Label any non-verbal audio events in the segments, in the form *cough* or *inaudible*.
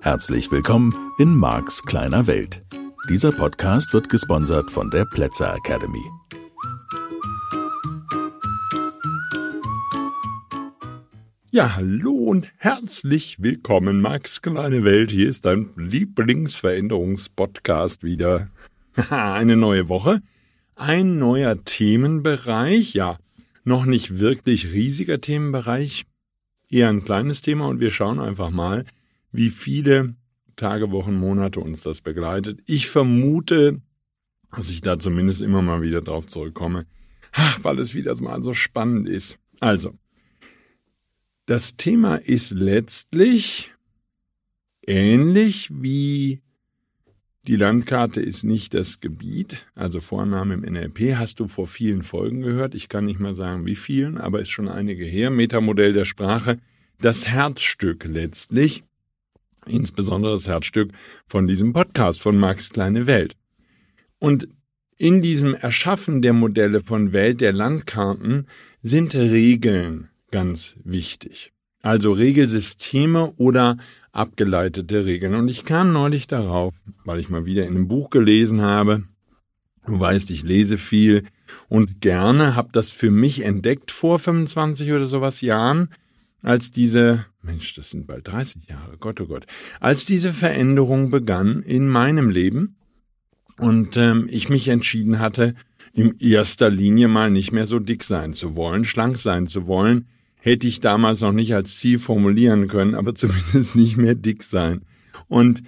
Herzlich willkommen in Marks kleiner Welt. Dieser Podcast wird gesponsert von der Plätzer Academy. Ja, hallo und herzlich willkommen, Max kleine Welt. Hier ist dein Lieblingsveränderungspodcast wieder. *laughs* Eine neue Woche, ein neuer Themenbereich, ja, noch nicht wirklich riesiger Themenbereich, eher ein kleines Thema und wir schauen einfach mal, wie viele Tage, Wochen, Monate uns das begleitet. Ich vermute, dass ich da zumindest immer mal wieder drauf zurückkomme, weil es wieder mal so spannend ist. Also, das Thema ist letztlich ähnlich wie die Landkarte ist nicht das Gebiet, also Vorname im NLP hast du vor vielen Folgen gehört. Ich kann nicht mal sagen, wie vielen, aber ist schon einige her. Metamodell der Sprache, das Herzstück letztlich insbesondere das Herzstück von diesem Podcast von Max Kleine Welt. Und in diesem Erschaffen der Modelle von Welt der Landkarten sind Regeln ganz wichtig. Also Regelsysteme oder abgeleitete Regeln. Und ich kam neulich darauf, weil ich mal wieder in einem Buch gelesen habe. Du weißt, ich lese viel und gerne, habe das für mich entdeckt vor 25 oder sowas Jahren als diese, Mensch, das sind bald 30 Jahre, Gott, oh Gott, als diese Veränderung begann in meinem Leben und ähm, ich mich entschieden hatte, in erster Linie mal nicht mehr so dick sein zu wollen, schlank sein zu wollen, hätte ich damals noch nicht als Ziel formulieren können, aber *laughs* zumindest nicht mehr dick sein. Und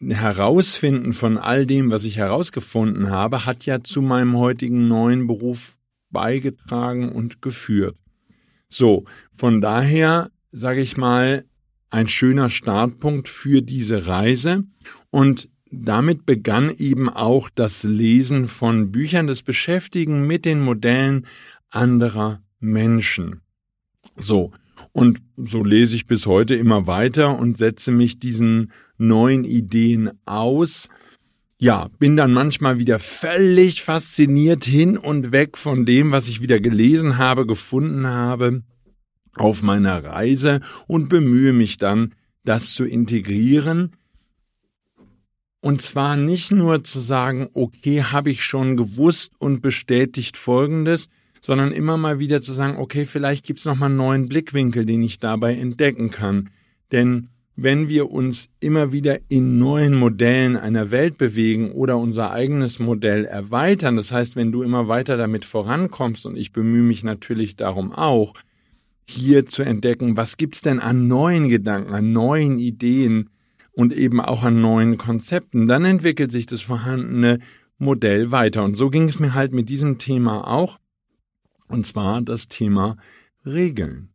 herausfinden von all dem, was ich herausgefunden habe, hat ja zu meinem heutigen neuen Beruf beigetragen und geführt. So, von daher sage ich mal, ein schöner Startpunkt für diese Reise und damit begann eben auch das Lesen von Büchern, das Beschäftigen mit den Modellen anderer Menschen. So, und so lese ich bis heute immer weiter und setze mich diesen neuen Ideen aus. Ja, bin dann manchmal wieder völlig fasziniert hin und weg von dem, was ich wieder gelesen habe, gefunden habe auf meiner Reise und bemühe mich dann, das zu integrieren. Und zwar nicht nur zu sagen, okay, habe ich schon gewusst und bestätigt Folgendes, sondern immer mal wieder zu sagen, okay, vielleicht gibt's noch mal einen neuen Blickwinkel, den ich dabei entdecken kann. Denn wenn wir uns immer wieder in neuen Modellen einer Welt bewegen oder unser eigenes Modell erweitern, das heißt, wenn du immer weiter damit vorankommst, und ich bemühe mich natürlich darum auch, hier zu entdecken, was gibt's denn an neuen Gedanken, an neuen Ideen und eben auch an neuen Konzepten. Dann entwickelt sich das vorhandene Modell weiter. Und so ging es mir halt mit diesem Thema auch. Und zwar das Thema Regeln.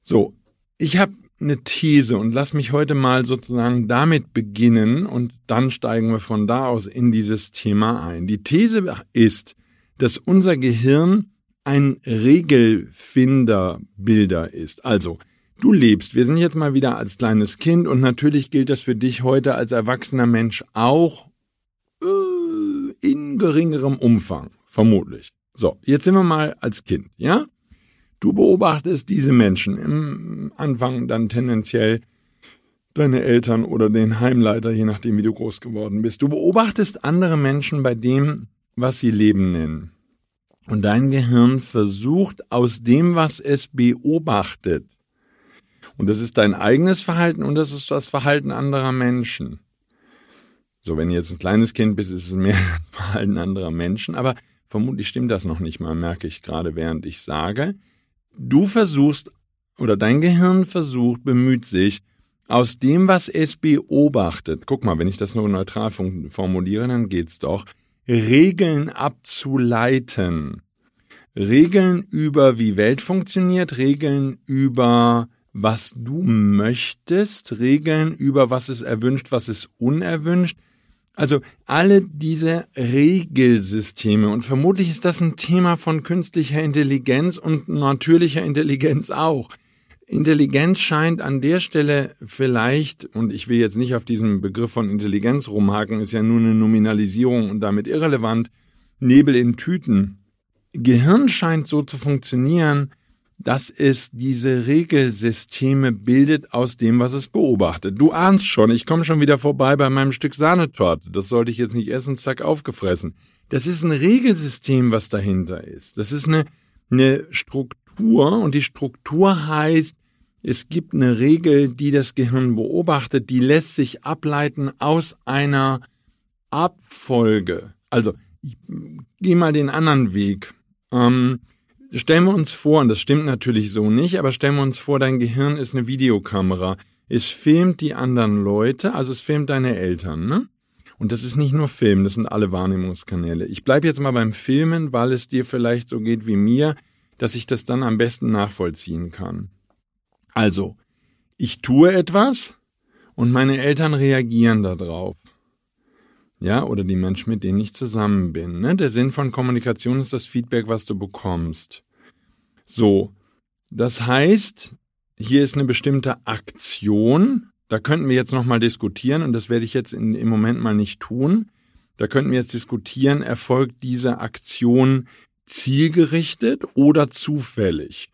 So, ich habe eine These und lass mich heute mal sozusagen damit beginnen und dann steigen wir von da aus in dieses Thema ein. Die These ist, dass unser Gehirn ein Regelfinderbilder ist. Also, du lebst, wir sind jetzt mal wieder als kleines Kind und natürlich gilt das für dich heute als erwachsener Mensch auch äh, in geringerem Umfang, vermutlich. So, jetzt sind wir mal als Kind, ja? Du beobachtest diese Menschen im Anfang dann tendenziell deine Eltern oder den Heimleiter, je nachdem, wie du groß geworden bist. Du beobachtest andere Menschen bei dem, was sie Leben nennen. Und dein Gehirn versucht aus dem, was es beobachtet, und das ist dein eigenes Verhalten und das ist das Verhalten anderer Menschen. So, wenn du jetzt ein kleines Kind bist, ist es mehr das *laughs* Verhalten anderer Menschen, aber vermutlich stimmt das noch nicht mal, merke ich gerade, während ich sage. Du versuchst, oder dein Gehirn versucht, bemüht sich, aus dem, was es beobachtet, guck mal, wenn ich das nur neutral formuliere, dann geht's doch, Regeln abzuleiten. Regeln über wie Welt funktioniert, Regeln über was du möchtest, Regeln über was ist erwünscht, was ist unerwünscht. Also alle diese Regelsysteme und vermutlich ist das ein Thema von künstlicher Intelligenz und natürlicher Intelligenz auch. Intelligenz scheint an der Stelle vielleicht, und ich will jetzt nicht auf diesem Begriff von Intelligenz rumhaken, ist ja nur eine Nominalisierung und damit irrelevant, Nebel in Tüten. Gehirn scheint so zu funktionieren, dass es diese Regelsysteme bildet aus dem, was es beobachtet. Du ahnst schon, ich komme schon wieder vorbei bei meinem Stück Sahnetorte. Das sollte ich jetzt nicht essen, zack, aufgefressen. Das ist ein Regelsystem, was dahinter ist. Das ist eine, eine Struktur und die Struktur heißt, es gibt eine Regel, die das Gehirn beobachtet, die lässt sich ableiten aus einer Abfolge. Also, ich gehe mal den anderen Weg. Ähm, stellen wir uns vor, und das stimmt natürlich so nicht, aber stellen wir uns vor, dein Gehirn ist eine Videokamera. Es filmt die anderen Leute, also es filmt deine Eltern, ne? Und das ist nicht nur Film, das sind alle Wahrnehmungskanäle. Ich bleibe jetzt mal beim Filmen, weil es dir vielleicht so geht wie mir, dass ich das dann am besten nachvollziehen kann. Also, ich tue etwas und meine Eltern reagieren darauf. Ja, oder die Menschen, mit denen ich zusammen bin. Ne? Der Sinn von Kommunikation ist das Feedback, was du bekommst. So, das heißt, hier ist eine bestimmte Aktion. Da könnten wir jetzt nochmal diskutieren und das werde ich jetzt in, im Moment mal nicht tun. Da könnten wir jetzt diskutieren, erfolgt diese Aktion zielgerichtet oder zufällig?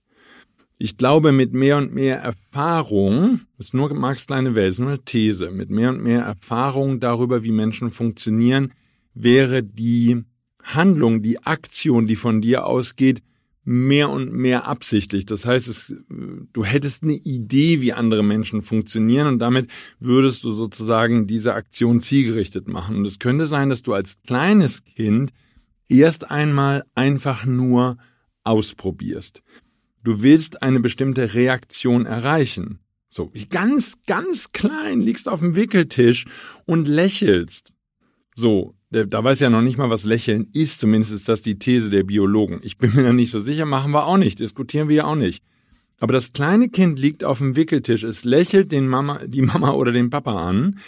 Ich glaube, mit mehr und mehr Erfahrung, das ist nur Marx kleine Welt, ist nur eine These, mit mehr und mehr Erfahrung darüber, wie Menschen funktionieren, wäre die Handlung, die Aktion, die von dir ausgeht, mehr und mehr absichtlich. Das heißt, es, du hättest eine Idee, wie andere Menschen funktionieren und damit würdest du sozusagen diese Aktion zielgerichtet machen. Und es könnte sein, dass du als kleines Kind erst einmal einfach nur ausprobierst. Du willst eine bestimmte Reaktion erreichen. So, ganz, ganz klein liegst auf dem Wickeltisch und lächelst. So, da weiß ja noch nicht mal, was Lächeln ist. Zumindest ist das die These der Biologen. Ich bin mir da nicht so sicher, machen wir auch nicht, diskutieren wir ja auch nicht. Aber das kleine Kind liegt auf dem Wickeltisch, es lächelt den Mama, die Mama oder den Papa an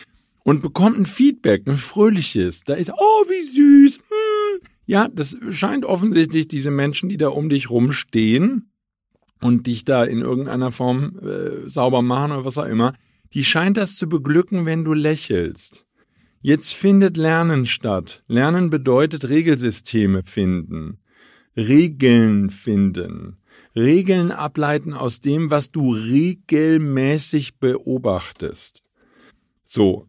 und bekommt ein Feedback, ein fröhliches. Da ist, oh, wie süß. Hm. Ja, das scheint offensichtlich diese Menschen, die da um dich rumstehen, und dich da in irgendeiner Form äh, sauber machen oder was auch immer, die scheint das zu beglücken, wenn du lächelst. Jetzt findet Lernen statt. Lernen bedeutet Regelsysteme finden, Regeln finden, Regeln ableiten aus dem, was du regelmäßig beobachtest. So,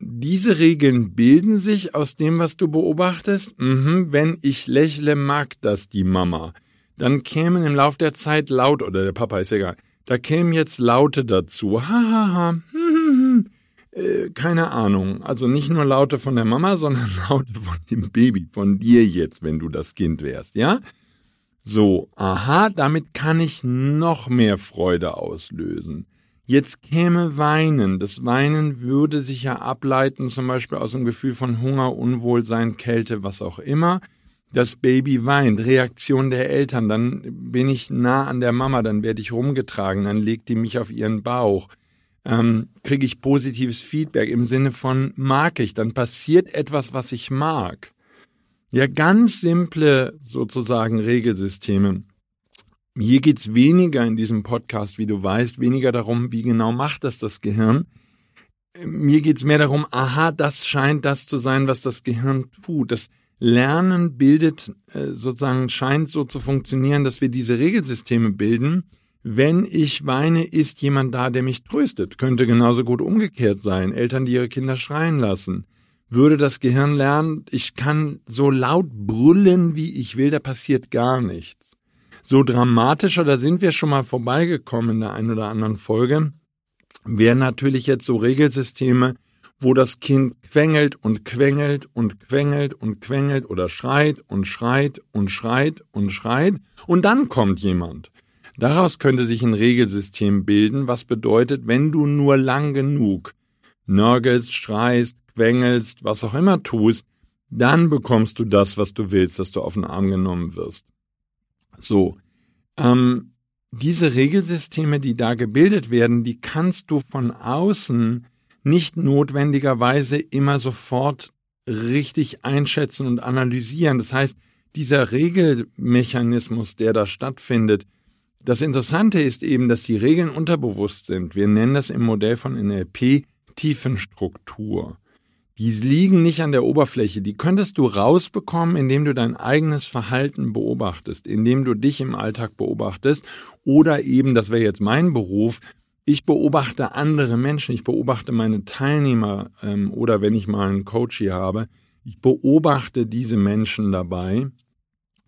diese Regeln bilden sich aus dem, was du beobachtest. Mhm, wenn ich lächle, mag das die Mama dann kämen im Lauf der Zeit Laut, oder der Papa ist egal, da kämen jetzt Laute dazu. Ha, ha, ha. Hm, hm, hm. Äh, keine Ahnung. Also nicht nur Laute von der Mama, sondern *laughs* Laute von dem Baby, von dir jetzt, wenn du das Kind wärst, ja? So, aha, damit kann ich noch mehr Freude auslösen. Jetzt käme Weinen. Das Weinen würde sich ja ableiten, zum Beispiel aus einem Gefühl von Hunger, Unwohlsein, Kälte, was auch immer das Baby weint, Reaktion der Eltern, dann bin ich nah an der Mama, dann werde ich rumgetragen, dann legt die mich auf ihren Bauch, ähm, kriege ich positives Feedback im Sinne von mag ich, dann passiert etwas, was ich mag. Ja, ganz simple sozusagen Regelsysteme. Hier geht's weniger in diesem Podcast, wie du weißt, weniger darum, wie genau macht das das Gehirn. Mir geht's mehr darum, aha, das scheint das zu sein, was das Gehirn tut. Das Lernen bildet äh, sozusagen, scheint so zu funktionieren, dass wir diese Regelsysteme bilden. Wenn ich weine, ist jemand da, der mich tröstet. Könnte genauso gut umgekehrt sein. Eltern, die ihre Kinder schreien lassen. Würde das Gehirn lernen, ich kann so laut brüllen, wie ich will, da passiert gar nichts. So dramatischer, da sind wir schon mal vorbeigekommen in der einen oder anderen Folge, wären natürlich jetzt so Regelsysteme, wo das Kind quengelt und quengelt und quengelt und quengelt oder schreit und schreit und schreit und schreit und dann kommt jemand. Daraus könnte sich ein Regelsystem bilden, was bedeutet, wenn du nur lang genug nörgelst, schreist, quengelst, was auch immer tust, dann bekommst du das, was du willst, dass du auf den Arm genommen wirst. So, ähm, diese Regelsysteme, die da gebildet werden, die kannst du von außen nicht notwendigerweise immer sofort richtig einschätzen und analysieren. Das heißt, dieser Regelmechanismus, der da stattfindet, das Interessante ist eben, dass die Regeln unterbewusst sind. Wir nennen das im Modell von NLP Tiefenstruktur. Die liegen nicht an der Oberfläche. Die könntest du rausbekommen, indem du dein eigenes Verhalten beobachtest, indem du dich im Alltag beobachtest oder eben, das wäre jetzt mein Beruf, ich beobachte andere Menschen, ich beobachte meine Teilnehmer ähm, oder wenn ich mal einen Coach hier habe, ich beobachte diese Menschen dabei,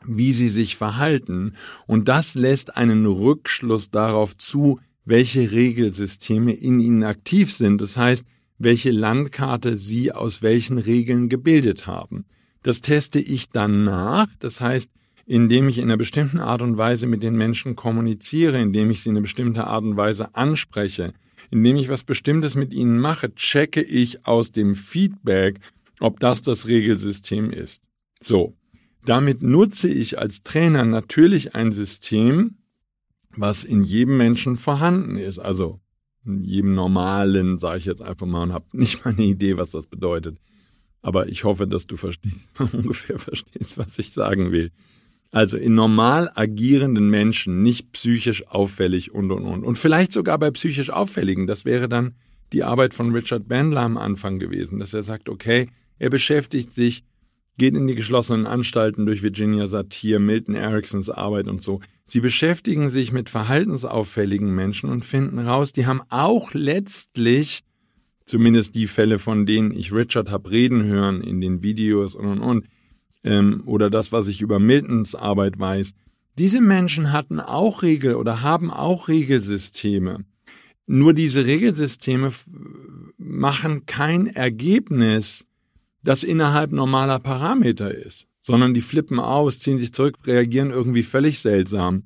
wie sie sich verhalten und das lässt einen Rückschluss darauf zu, welche Regelsysteme in ihnen aktiv sind. Das heißt, welche Landkarte sie aus welchen Regeln gebildet haben. Das teste ich dann nach, das heißt, indem ich in einer bestimmten Art und Weise mit den Menschen kommuniziere, indem ich sie in einer bestimmten Art und Weise anspreche, indem ich was Bestimmtes mit ihnen mache, checke ich aus dem Feedback, ob das das Regelsystem ist. So, damit nutze ich als Trainer natürlich ein System, was in jedem Menschen vorhanden ist. Also jedem normalen, sage ich jetzt einfach mal, und habe nicht mal eine Idee, was das bedeutet. Aber ich hoffe, dass du verstehst, *laughs* ungefähr verstehst, was ich sagen will. Also in normal agierenden Menschen, nicht psychisch auffällig und und und. Und vielleicht sogar bei psychisch auffälligen. Das wäre dann die Arbeit von Richard Bandler am Anfang gewesen, dass er sagt, okay, er beschäftigt sich geht in die geschlossenen Anstalten durch Virginia Satir, Milton Ericksons Arbeit und so. Sie beschäftigen sich mit verhaltensauffälligen Menschen und finden raus, die haben auch letztlich, zumindest die Fälle, von denen ich Richard habe reden hören in den Videos und und und, ähm, oder das, was ich über Miltons Arbeit weiß, diese Menschen hatten auch Regel oder haben auch Regelsysteme. Nur diese Regelsysteme machen kein Ergebnis, das innerhalb normaler Parameter ist, sondern die flippen aus, ziehen sich zurück, reagieren irgendwie völlig seltsam.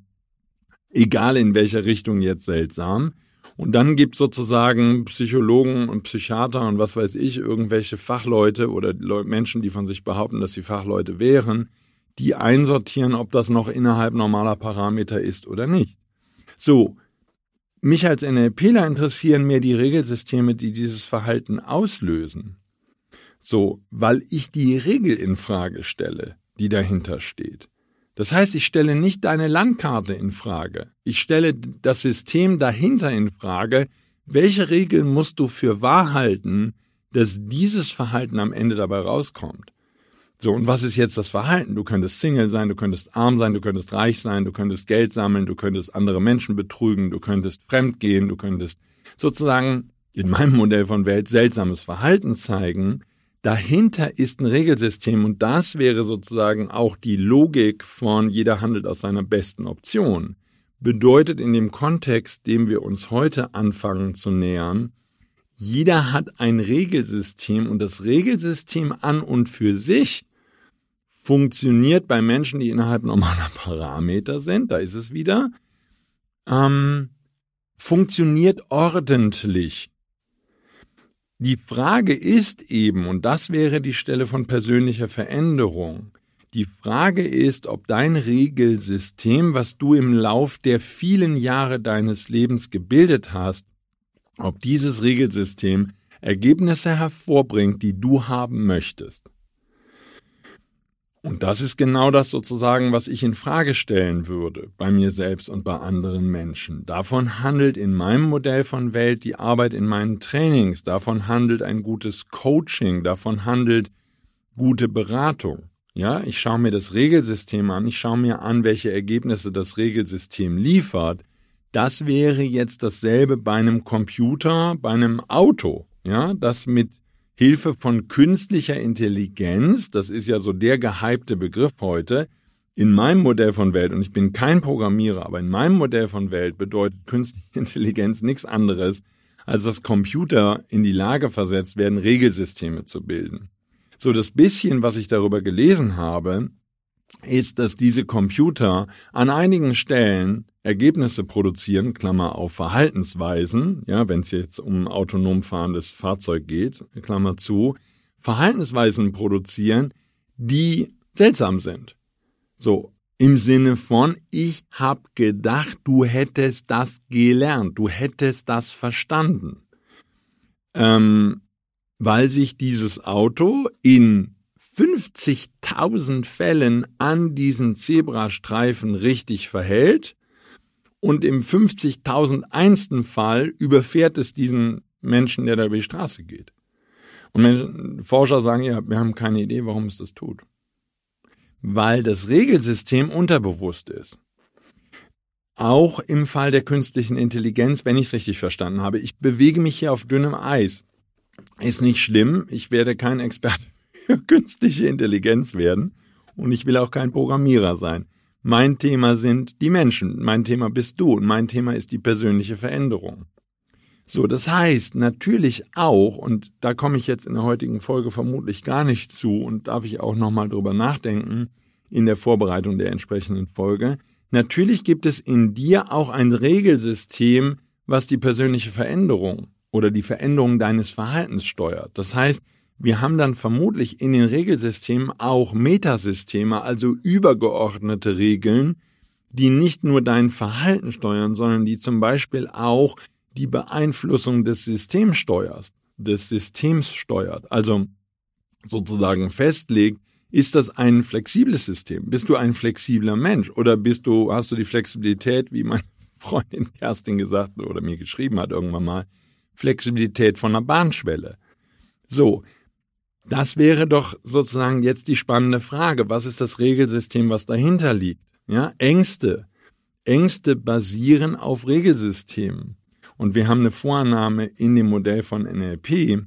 Egal in welcher Richtung jetzt seltsam. Und dann gibt sozusagen Psychologen und Psychiater und was weiß ich, irgendwelche Fachleute oder Menschen, die von sich behaupten, dass sie Fachleute wären, die einsortieren, ob das noch innerhalb normaler Parameter ist oder nicht. So, mich als NLPler interessieren mehr die Regelsysteme, die dieses Verhalten auslösen. So, weil ich die Regel in Frage stelle, die dahinter steht. Das heißt, ich stelle nicht deine Landkarte in Frage. Ich stelle das System dahinter in Frage. Welche Regeln musst du für wahr halten, dass dieses Verhalten am Ende dabei rauskommt? So, und was ist jetzt das Verhalten? Du könntest Single sein, du könntest arm sein, du könntest reich sein, du könntest Geld sammeln, du könntest andere Menschen betrügen, du könntest fremd gehen, du könntest sozusagen in meinem Modell von Welt seltsames Verhalten zeigen, Dahinter ist ein Regelsystem und das wäre sozusagen auch die Logik von jeder handelt aus seiner besten Option. Bedeutet in dem Kontext, dem wir uns heute anfangen zu nähern, jeder hat ein Regelsystem und das Regelsystem an und für sich funktioniert bei Menschen, die innerhalb normaler *laughs* Parameter sind, da ist es wieder, ähm, funktioniert ordentlich. Die Frage ist eben, und das wäre die Stelle von persönlicher Veränderung, die Frage ist, ob dein Regelsystem, was du im Lauf der vielen Jahre deines Lebens gebildet hast, ob dieses Regelsystem Ergebnisse hervorbringt, die du haben möchtest. Und das ist genau das sozusagen, was ich in Frage stellen würde bei mir selbst und bei anderen Menschen. Davon handelt in meinem Modell von Welt die Arbeit in meinen Trainings, davon handelt ein gutes Coaching, davon handelt gute Beratung. Ja, ich schaue mir das Regelsystem an, ich schaue mir an, welche Ergebnisse das Regelsystem liefert. Das wäre jetzt dasselbe bei einem Computer, bei einem Auto, ja, das mit Hilfe von künstlicher Intelligenz, das ist ja so der gehypte Begriff heute, in meinem Modell von Welt, und ich bin kein Programmierer, aber in meinem Modell von Welt bedeutet künstliche Intelligenz nichts anderes, als dass Computer in die Lage versetzt werden, Regelsysteme zu bilden. So das bisschen, was ich darüber gelesen habe, ist, dass diese Computer an einigen Stellen Ergebnisse produzieren, Klammer auf Verhaltensweisen, ja, wenn es jetzt um autonom fahrendes Fahrzeug geht, Klammer zu, Verhaltensweisen produzieren, die seltsam sind. So, im Sinne von, ich hab gedacht, du hättest das gelernt, du hättest das verstanden. Ähm, weil sich dieses Auto in 50.000 Fällen an diesen Zebrastreifen richtig verhält und im 50.001. Fall überfährt es diesen Menschen, der da über die Straße geht. Und Forscher sagen ja, wir haben keine Idee, warum es das tut. Weil das Regelsystem unterbewusst ist. Auch im Fall der künstlichen Intelligenz, wenn ich es richtig verstanden habe. Ich bewege mich hier auf dünnem Eis. Ist nicht schlimm. Ich werde kein Experte *laughs* für künstliche Intelligenz werden. Und ich will auch kein Programmierer sein. Mein Thema sind die Menschen. Mein Thema bist du. Und mein Thema ist die persönliche Veränderung. So, das heißt natürlich auch, und da komme ich jetzt in der heutigen Folge vermutlich gar nicht zu und darf ich auch nochmal drüber nachdenken in der Vorbereitung der entsprechenden Folge, natürlich gibt es in dir auch ein Regelsystem, was die persönliche Veränderung oder die Veränderung deines Verhaltens steuert. Das heißt, wir haben dann vermutlich in den Regelsystemen auch Metasysteme, also übergeordnete Regeln, die nicht nur dein Verhalten steuern, sondern die zum Beispiel auch die Beeinflussung des Systems steuert, des Systems steuert, also sozusagen festlegt, ist das ein flexibles System? Bist du ein flexibler Mensch oder bist du, hast du die Flexibilität, wie meine Freundin Kerstin gesagt oder mir geschrieben hat irgendwann mal, Flexibilität von einer Bahnschwelle? So. Das wäre doch sozusagen jetzt die spannende Frage. Was ist das Regelsystem, was dahinter liegt? Ja, Ängste. Ängste basieren auf Regelsystemen. Und wir haben eine Vorannahme in dem Modell von NLP,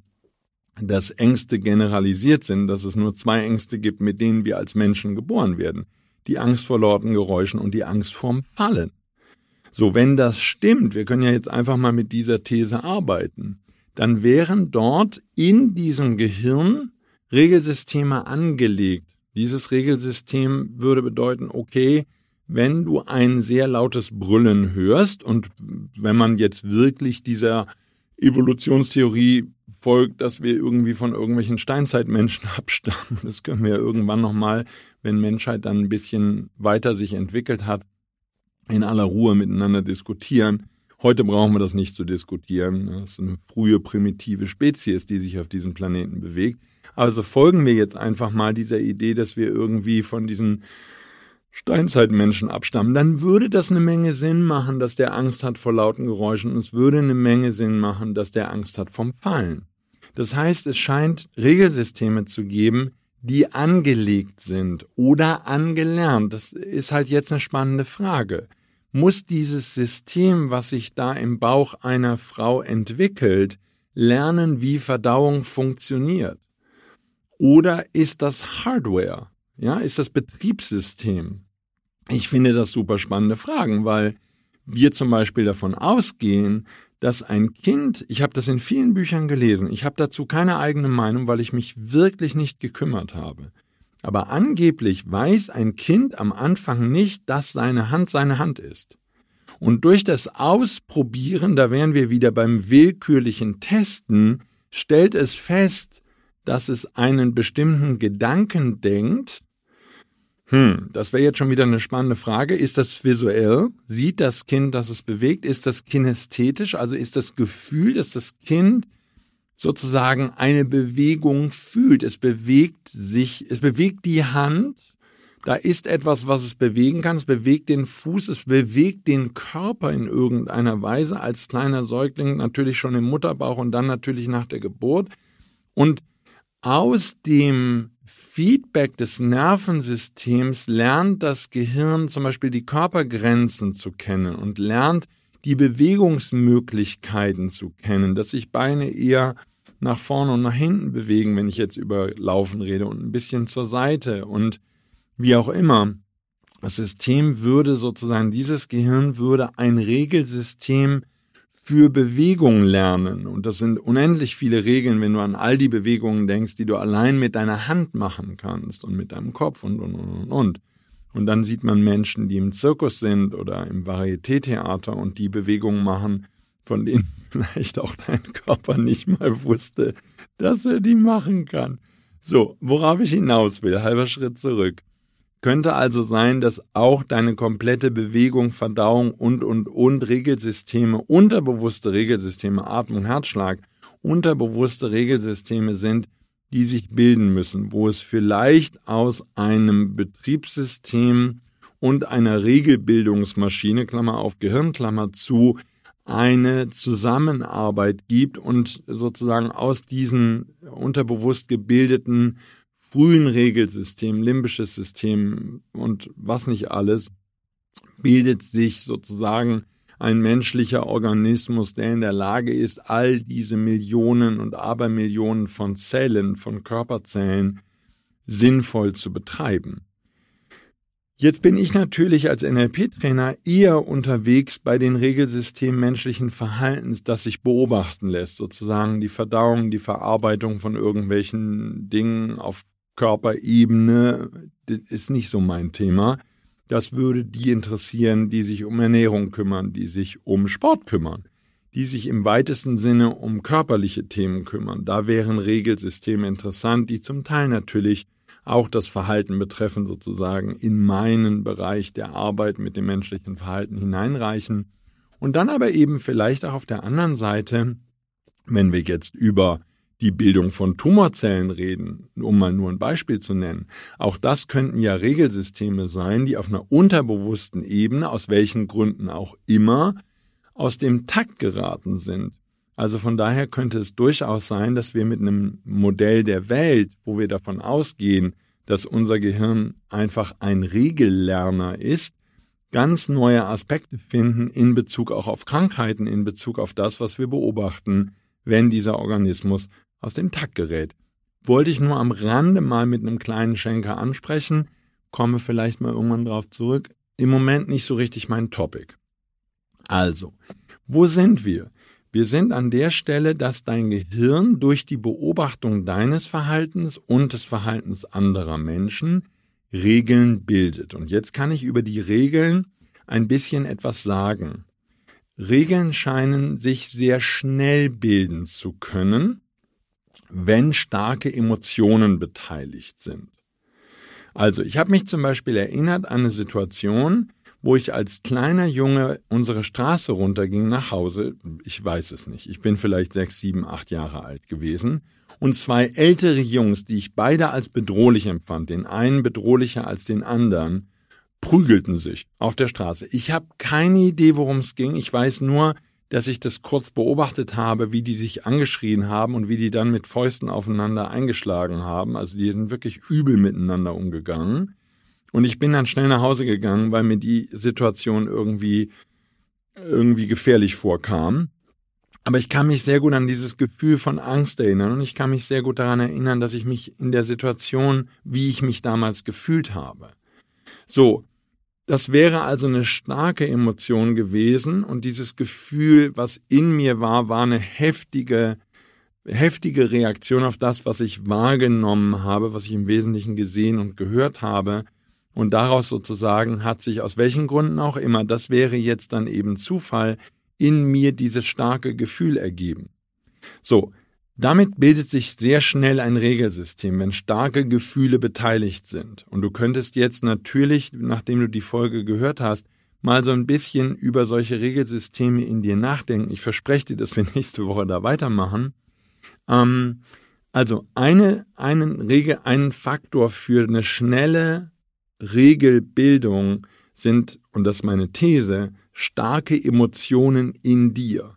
dass Ängste generalisiert sind, dass es nur zwei Ängste gibt, mit denen wir als Menschen geboren werden. Die Angst vor lauten Geräuschen und die Angst vorm Fallen. So, wenn das stimmt, wir können ja jetzt einfach mal mit dieser These arbeiten, dann wären dort in diesem Gehirn Regelsysteme angelegt. Dieses Regelsystem würde bedeuten, okay, wenn du ein sehr lautes Brüllen hörst und wenn man jetzt wirklich dieser Evolutionstheorie folgt, dass wir irgendwie von irgendwelchen Steinzeitmenschen *laughs* abstammen, das können wir ja irgendwann nochmal, wenn Menschheit dann ein bisschen weiter sich entwickelt hat, in aller Ruhe miteinander diskutieren. Heute brauchen wir das nicht zu diskutieren. Das ist eine frühe primitive Spezies, die sich auf diesem Planeten bewegt. Also folgen wir jetzt einfach mal dieser Idee, dass wir irgendwie von diesen Steinzeitmenschen abstammen, dann würde das eine Menge Sinn machen, dass der Angst hat vor lauten Geräuschen und es würde eine Menge Sinn machen, dass der Angst hat vom Fallen. Das heißt, es scheint Regelsysteme zu geben, die angelegt sind oder angelernt. Das ist halt jetzt eine spannende Frage. Muss dieses System, was sich da im Bauch einer Frau entwickelt, lernen, wie Verdauung funktioniert? Oder ist das Hardware? Ja, ist das Betriebssystem? Ich finde das super spannende Fragen, weil wir zum Beispiel davon ausgehen, dass ein Kind, ich habe das in vielen Büchern gelesen, ich habe dazu keine eigene Meinung, weil ich mich wirklich nicht gekümmert habe. Aber angeblich weiß ein Kind am Anfang nicht, dass seine Hand seine Hand ist. Und durch das Ausprobieren, da wären wir wieder beim willkürlichen Testen, stellt es fest, dass es einen bestimmten Gedanken denkt, hm, das wäre jetzt schon wieder eine spannende Frage. Ist das visuell? Sieht das Kind, dass es bewegt? Ist das kinästhetisch? Also ist das Gefühl, dass das Kind sozusagen eine Bewegung fühlt? Es bewegt sich, es bewegt die Hand. Da ist etwas, was es bewegen kann. Es bewegt den Fuß, es bewegt den Körper in irgendeiner Weise als kleiner Säugling, natürlich schon im Mutterbauch und dann natürlich nach der Geburt. Und aus dem Feedback des Nervensystems lernt das Gehirn zum Beispiel die Körpergrenzen zu kennen und lernt die Bewegungsmöglichkeiten zu kennen, dass sich Beine eher nach vorne und nach hinten bewegen, wenn ich jetzt über Laufen rede und ein bisschen zur Seite und wie auch immer. Das System würde sozusagen, dieses Gehirn würde ein Regelsystem für Bewegung lernen. Und das sind unendlich viele Regeln, wenn du an all die Bewegungen denkst, die du allein mit deiner Hand machen kannst und mit deinem Kopf und, und, und, und. Und dann sieht man Menschen, die im Zirkus sind oder im Varieté-Theater und die Bewegungen machen, von denen *laughs* vielleicht auch dein Körper nicht mal wusste, dass er die machen kann. So, worauf ich hinaus will, halber Schritt zurück. Könnte also sein, dass auch deine komplette Bewegung, Verdauung und, und, und Regelsysteme, unterbewusste Regelsysteme, Atmung, Herzschlag, unterbewusste Regelsysteme sind, die sich bilden müssen, wo es vielleicht aus einem Betriebssystem und einer Regelbildungsmaschine, Klammer auf Gehirn, Klammer zu, eine Zusammenarbeit gibt und sozusagen aus diesen unterbewusst gebildeten frühen Regelsystemen, limbisches System und was nicht alles, bildet sich sozusagen ein menschlicher Organismus, der in der Lage ist, all diese Millionen und Abermillionen von Zellen, von Körperzellen sinnvoll zu betreiben. Jetzt bin ich natürlich als NLP-Trainer eher unterwegs bei den Regelsystemen menschlichen Verhaltens, das sich beobachten lässt, sozusagen die Verdauung, die Verarbeitung von irgendwelchen Dingen auf Körperebene, das ist nicht so mein Thema. Das würde die interessieren, die sich um Ernährung kümmern, die sich um Sport kümmern, die sich im weitesten Sinne um körperliche Themen kümmern. Da wären Regelsysteme interessant, die zum Teil natürlich auch das Verhalten betreffen, sozusagen in meinen Bereich der Arbeit mit dem menschlichen Verhalten hineinreichen. Und dann aber eben vielleicht auch auf der anderen Seite, wenn wir jetzt über die Bildung von Tumorzellen reden, um mal nur ein Beispiel zu nennen. Auch das könnten ja Regelsysteme sein, die auf einer unterbewussten Ebene, aus welchen Gründen auch immer, aus dem Takt geraten sind. Also von daher könnte es durchaus sein, dass wir mit einem Modell der Welt, wo wir davon ausgehen, dass unser Gehirn einfach ein Regellerner ist, ganz neue Aspekte finden in Bezug auch auf Krankheiten, in Bezug auf das, was wir beobachten, wenn dieser Organismus aus dem Takt gerät. Wollte ich nur am Rande mal mit einem kleinen Schenker ansprechen, komme vielleicht mal irgendwann drauf zurück. Im Moment nicht so richtig mein Topic. Also, wo sind wir? Wir sind an der Stelle, dass dein Gehirn durch die Beobachtung deines Verhaltens und des Verhaltens anderer Menschen Regeln bildet. Und jetzt kann ich über die Regeln ein bisschen etwas sagen. Regeln scheinen sich sehr schnell bilden zu können, wenn starke Emotionen beteiligt sind. Also, ich habe mich zum Beispiel erinnert an eine Situation, wo ich als kleiner Junge unsere Straße runterging nach Hause. Ich weiß es nicht. Ich bin vielleicht sechs, sieben, acht Jahre alt gewesen. Und zwei ältere Jungs, die ich beide als bedrohlich empfand, den einen bedrohlicher als den anderen, prügelten sich auf der Straße. Ich habe keine Idee, worum es ging. Ich weiß nur, dass ich das kurz beobachtet habe, wie die sich angeschrien haben und wie die dann mit Fäusten aufeinander eingeschlagen haben. Also die sind wirklich übel miteinander umgegangen. Und ich bin dann schnell nach Hause gegangen, weil mir die Situation irgendwie, irgendwie gefährlich vorkam. Aber ich kann mich sehr gut an dieses Gefühl von Angst erinnern und ich kann mich sehr gut daran erinnern, dass ich mich in der Situation, wie ich mich damals gefühlt habe. So, das wäre also eine starke Emotion gewesen und dieses Gefühl, was in mir war, war eine heftige, heftige Reaktion auf das, was ich wahrgenommen habe, was ich im Wesentlichen gesehen und gehört habe. Und daraus sozusagen hat sich aus welchen Gründen auch immer, das wäre jetzt dann eben Zufall, in mir dieses starke Gefühl ergeben. So, damit bildet sich sehr schnell ein Regelsystem, wenn starke Gefühle beteiligt sind. Und du könntest jetzt natürlich, nachdem du die Folge gehört hast, mal so ein bisschen über solche Regelsysteme in dir nachdenken. Ich verspreche dir, dass wir *laughs* nächste Woche da weitermachen. Ähm, also eine, einen Regel, einen Faktor für eine schnelle Regelbildung sind, und das ist meine These, starke Emotionen in dir.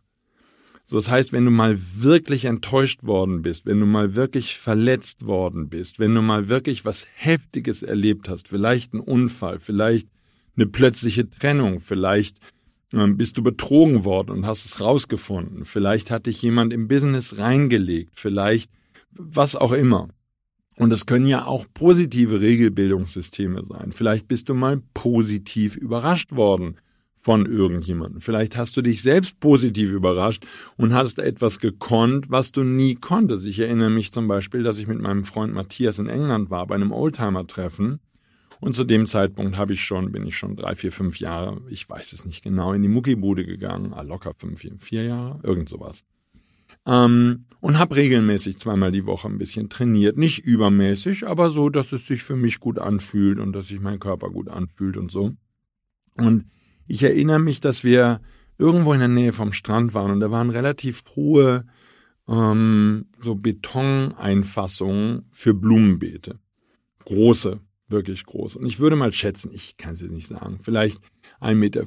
So, das heißt, wenn du mal wirklich enttäuscht worden bist, wenn du mal wirklich verletzt worden bist, wenn du mal wirklich was Heftiges erlebt hast, vielleicht ein Unfall, vielleicht eine plötzliche Trennung, vielleicht ähm, bist du betrogen worden und hast es rausgefunden, vielleicht hat dich jemand im Business reingelegt, vielleicht was auch immer. Und es können ja auch positive Regelbildungssysteme sein. Vielleicht bist du mal positiv überrascht worden von irgendjemandem. Vielleicht hast du dich selbst positiv überrascht und hast etwas gekonnt, was du nie konntest. Ich erinnere mich zum Beispiel, dass ich mit meinem Freund Matthias in England war bei einem Oldtimer-Treffen. Und zu dem Zeitpunkt habe ich schon, bin ich schon drei, vier, fünf Jahre, ich weiß es nicht genau, in die Muckibude gegangen. Ah, locker fünf, vier, vier Jahre, irgend sowas. Ähm, und habe regelmäßig zweimal die Woche ein bisschen trainiert. Nicht übermäßig, aber so, dass es sich für mich gut anfühlt und dass sich mein Körper gut anfühlt und so. Und ich erinnere mich, dass wir irgendwo in der Nähe vom Strand waren und da waren relativ hohe ähm, so Betoneinfassungen für Blumenbeete. Große, wirklich groß. Und ich würde mal schätzen, ich kann es jetzt nicht sagen, vielleicht 1,50 Meter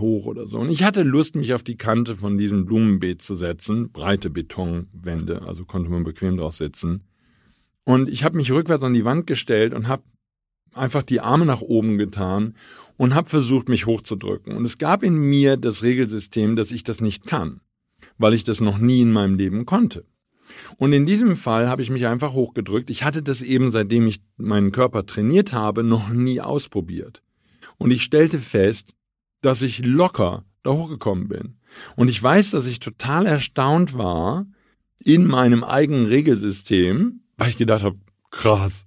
hoch oder so. Und ich hatte Lust, mich auf die Kante von diesem Blumenbeet zu setzen. Breite Betonwände, also konnte man bequem drauf sitzen. Und ich habe mich rückwärts an die Wand gestellt und habe einfach die Arme nach oben getan und habe versucht, mich hochzudrücken. Und es gab in mir das Regelsystem, dass ich das nicht kann, weil ich das noch nie in meinem Leben konnte. Und in diesem Fall habe ich mich einfach hochgedrückt. Ich hatte das eben, seitdem ich meinen Körper trainiert habe, noch nie ausprobiert. Und ich stellte fest, dass ich locker da hochgekommen bin. Und ich weiß, dass ich total erstaunt war in meinem eigenen Regelsystem, weil ich gedacht habe, krass,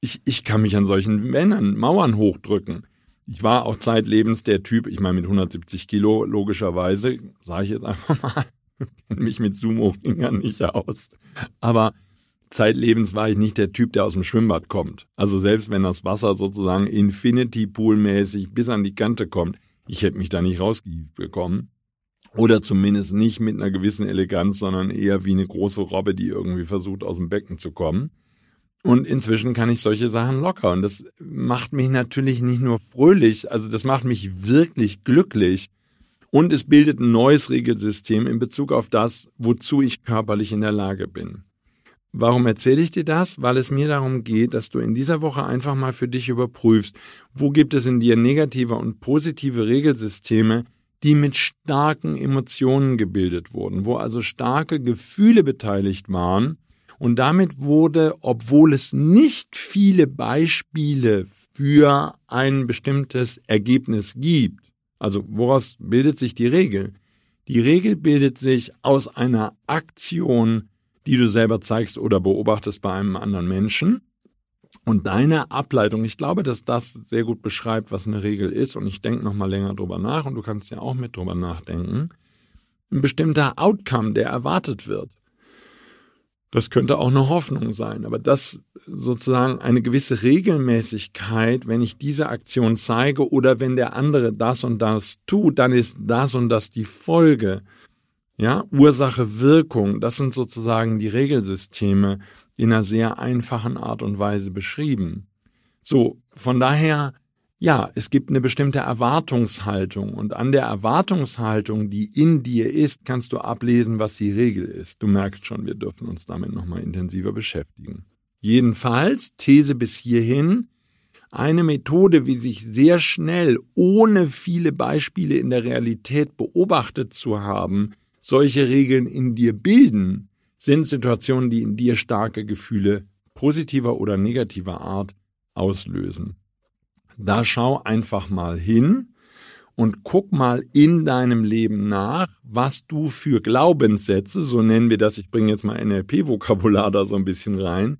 ich, ich kann mich an solchen Männern, Mauern hochdrücken. Ich war auch zeitlebens der Typ, ich meine mit 170 Kilo logischerweise, sage ich jetzt einfach mal, *laughs* mich mit Sumo-Ringern nicht aus. Aber zeitlebens war ich nicht der Typ, der aus dem Schwimmbad kommt. Also selbst wenn das Wasser sozusagen Infinity Pool mäßig bis an die Kante kommt, ich hätte mich da nicht rausgehievt bekommen. Oder zumindest nicht mit einer gewissen Eleganz, sondern eher wie eine große Robbe, die irgendwie versucht, aus dem Becken zu kommen. Und inzwischen kann ich solche Sachen locker. Und das macht mich natürlich nicht nur fröhlich, also das macht mich wirklich glücklich, und es bildet ein neues Regelsystem in Bezug auf das, wozu ich körperlich in der Lage bin. Warum erzähle ich dir das? Weil es mir darum geht, dass du in dieser Woche einfach mal für dich überprüfst, wo gibt es in dir negative und positive Regelsysteme, die mit starken Emotionen gebildet wurden, wo also starke Gefühle beteiligt waren. Und damit wurde, obwohl es nicht viele Beispiele für ein bestimmtes Ergebnis gibt, also woraus bildet sich die Regel? Die Regel bildet sich aus einer Aktion, die du selber zeigst oder beobachtest bei einem anderen Menschen. Und deine Ableitung, ich glaube, dass das sehr gut beschreibt, was eine Regel ist. Und ich denke noch mal länger drüber nach und du kannst ja auch mit drüber nachdenken. Ein bestimmter Outcome, der erwartet wird. Das könnte auch eine Hoffnung sein, aber das sozusagen eine gewisse Regelmäßigkeit, wenn ich diese Aktion zeige oder wenn der andere das und das tut, dann ist das und das die Folge. Ja, Ursache, Wirkung, das sind sozusagen die Regelsysteme in einer sehr einfachen Art und Weise beschrieben. So, von daher ja, es gibt eine bestimmte Erwartungshaltung und an der Erwartungshaltung, die in dir ist, kannst du ablesen, was die Regel ist. Du merkst schon, wir dürfen uns damit nochmal intensiver beschäftigen. Jedenfalls, These bis hierhin, eine Methode, wie sich sehr schnell, ohne viele Beispiele in der Realität beobachtet zu haben, solche Regeln in dir bilden, sind Situationen, die in dir starke Gefühle positiver oder negativer Art auslösen. Da schau einfach mal hin und guck mal in deinem Leben nach, was du für Glaubenssätze, so nennen wir das, ich bringe jetzt mal NLP-Vokabular da so ein bisschen rein.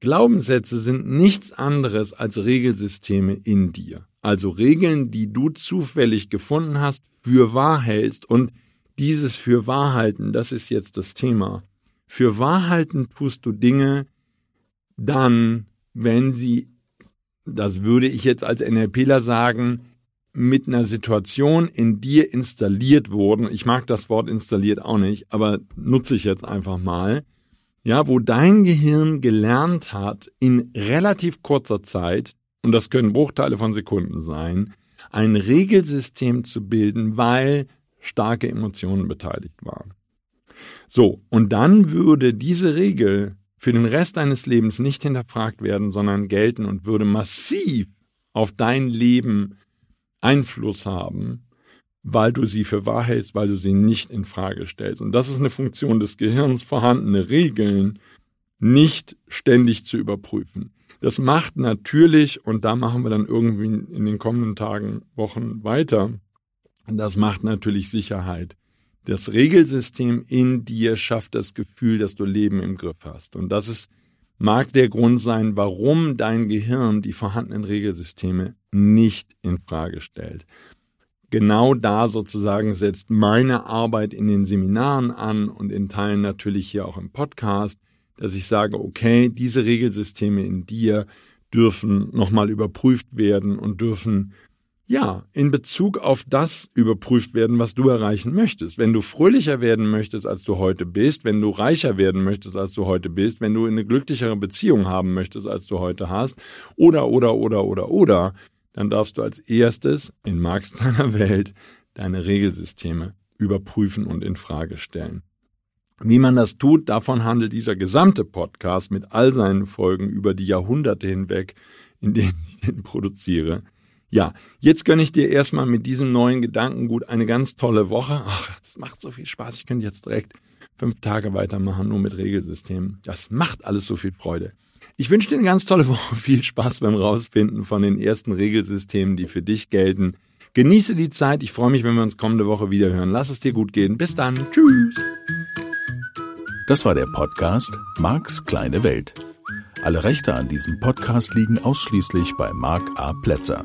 Glaubenssätze sind nichts anderes als Regelsysteme in dir. Also Regeln, die du zufällig gefunden hast, für wahr hältst. Und dieses für Wahrhalten, das ist jetzt das Thema. Für Wahrhalten tust du Dinge dann, wenn sie das würde ich jetzt als NLPler sagen, mit einer Situation in dir installiert wurden. Ich mag das Wort installiert auch nicht, aber nutze ich jetzt einfach mal. Ja, wo dein Gehirn gelernt hat, in relativ kurzer Zeit, und das können Bruchteile von Sekunden sein, ein Regelsystem zu bilden, weil starke Emotionen beteiligt waren. So, und dann würde diese Regel für den Rest deines Lebens nicht hinterfragt werden, sondern gelten und würde massiv auf dein Leben Einfluss haben, weil du sie für wahr hältst, weil du sie nicht in Frage stellst. Und das ist eine Funktion des Gehirns, vorhandene Regeln nicht ständig zu überprüfen. Das macht natürlich, und da machen wir dann irgendwie in den kommenden Tagen, Wochen weiter, das macht natürlich Sicherheit. Das Regelsystem in dir schafft das Gefühl, dass du Leben im Griff hast. Und das ist, mag der Grund sein, warum dein Gehirn die vorhandenen Regelsysteme nicht in Frage stellt. Genau da sozusagen setzt meine Arbeit in den Seminaren an und in Teilen natürlich hier auch im Podcast, dass ich sage, okay, diese Regelsysteme in dir dürfen nochmal überprüft werden und dürfen ja, in Bezug auf das überprüft werden, was du erreichen möchtest. Wenn du fröhlicher werden möchtest, als du heute bist, wenn du reicher werden möchtest, als du heute bist, wenn du eine glücklichere Beziehung haben möchtest, als du heute hast, oder, oder, oder, oder, oder, dann darfst du als erstes in Marx deiner Welt deine Regelsysteme überprüfen und in Frage stellen. Wie man das tut, davon handelt dieser gesamte Podcast mit all seinen Folgen über die Jahrhunderte hinweg, in denen ich den produziere. Ja, jetzt gönne ich dir erstmal mit diesem neuen Gedankengut eine ganz tolle Woche. Ach, das macht so viel Spaß. Ich könnte jetzt direkt fünf Tage weitermachen, nur mit Regelsystemen. Das macht alles so viel Freude. Ich wünsche dir eine ganz tolle Woche. *laughs* Viel Spaß beim Rausfinden von den ersten Regelsystemen, die für dich gelten. Genieße die Zeit. Ich freue mich, wenn wir uns kommende Woche wieder hören. Lass es dir gut gehen. Bis dann. Tschüss. Das war der Podcast Marks kleine Welt. Alle Rechte an diesem Podcast liegen ausschließlich bei Mark A. Plätzer.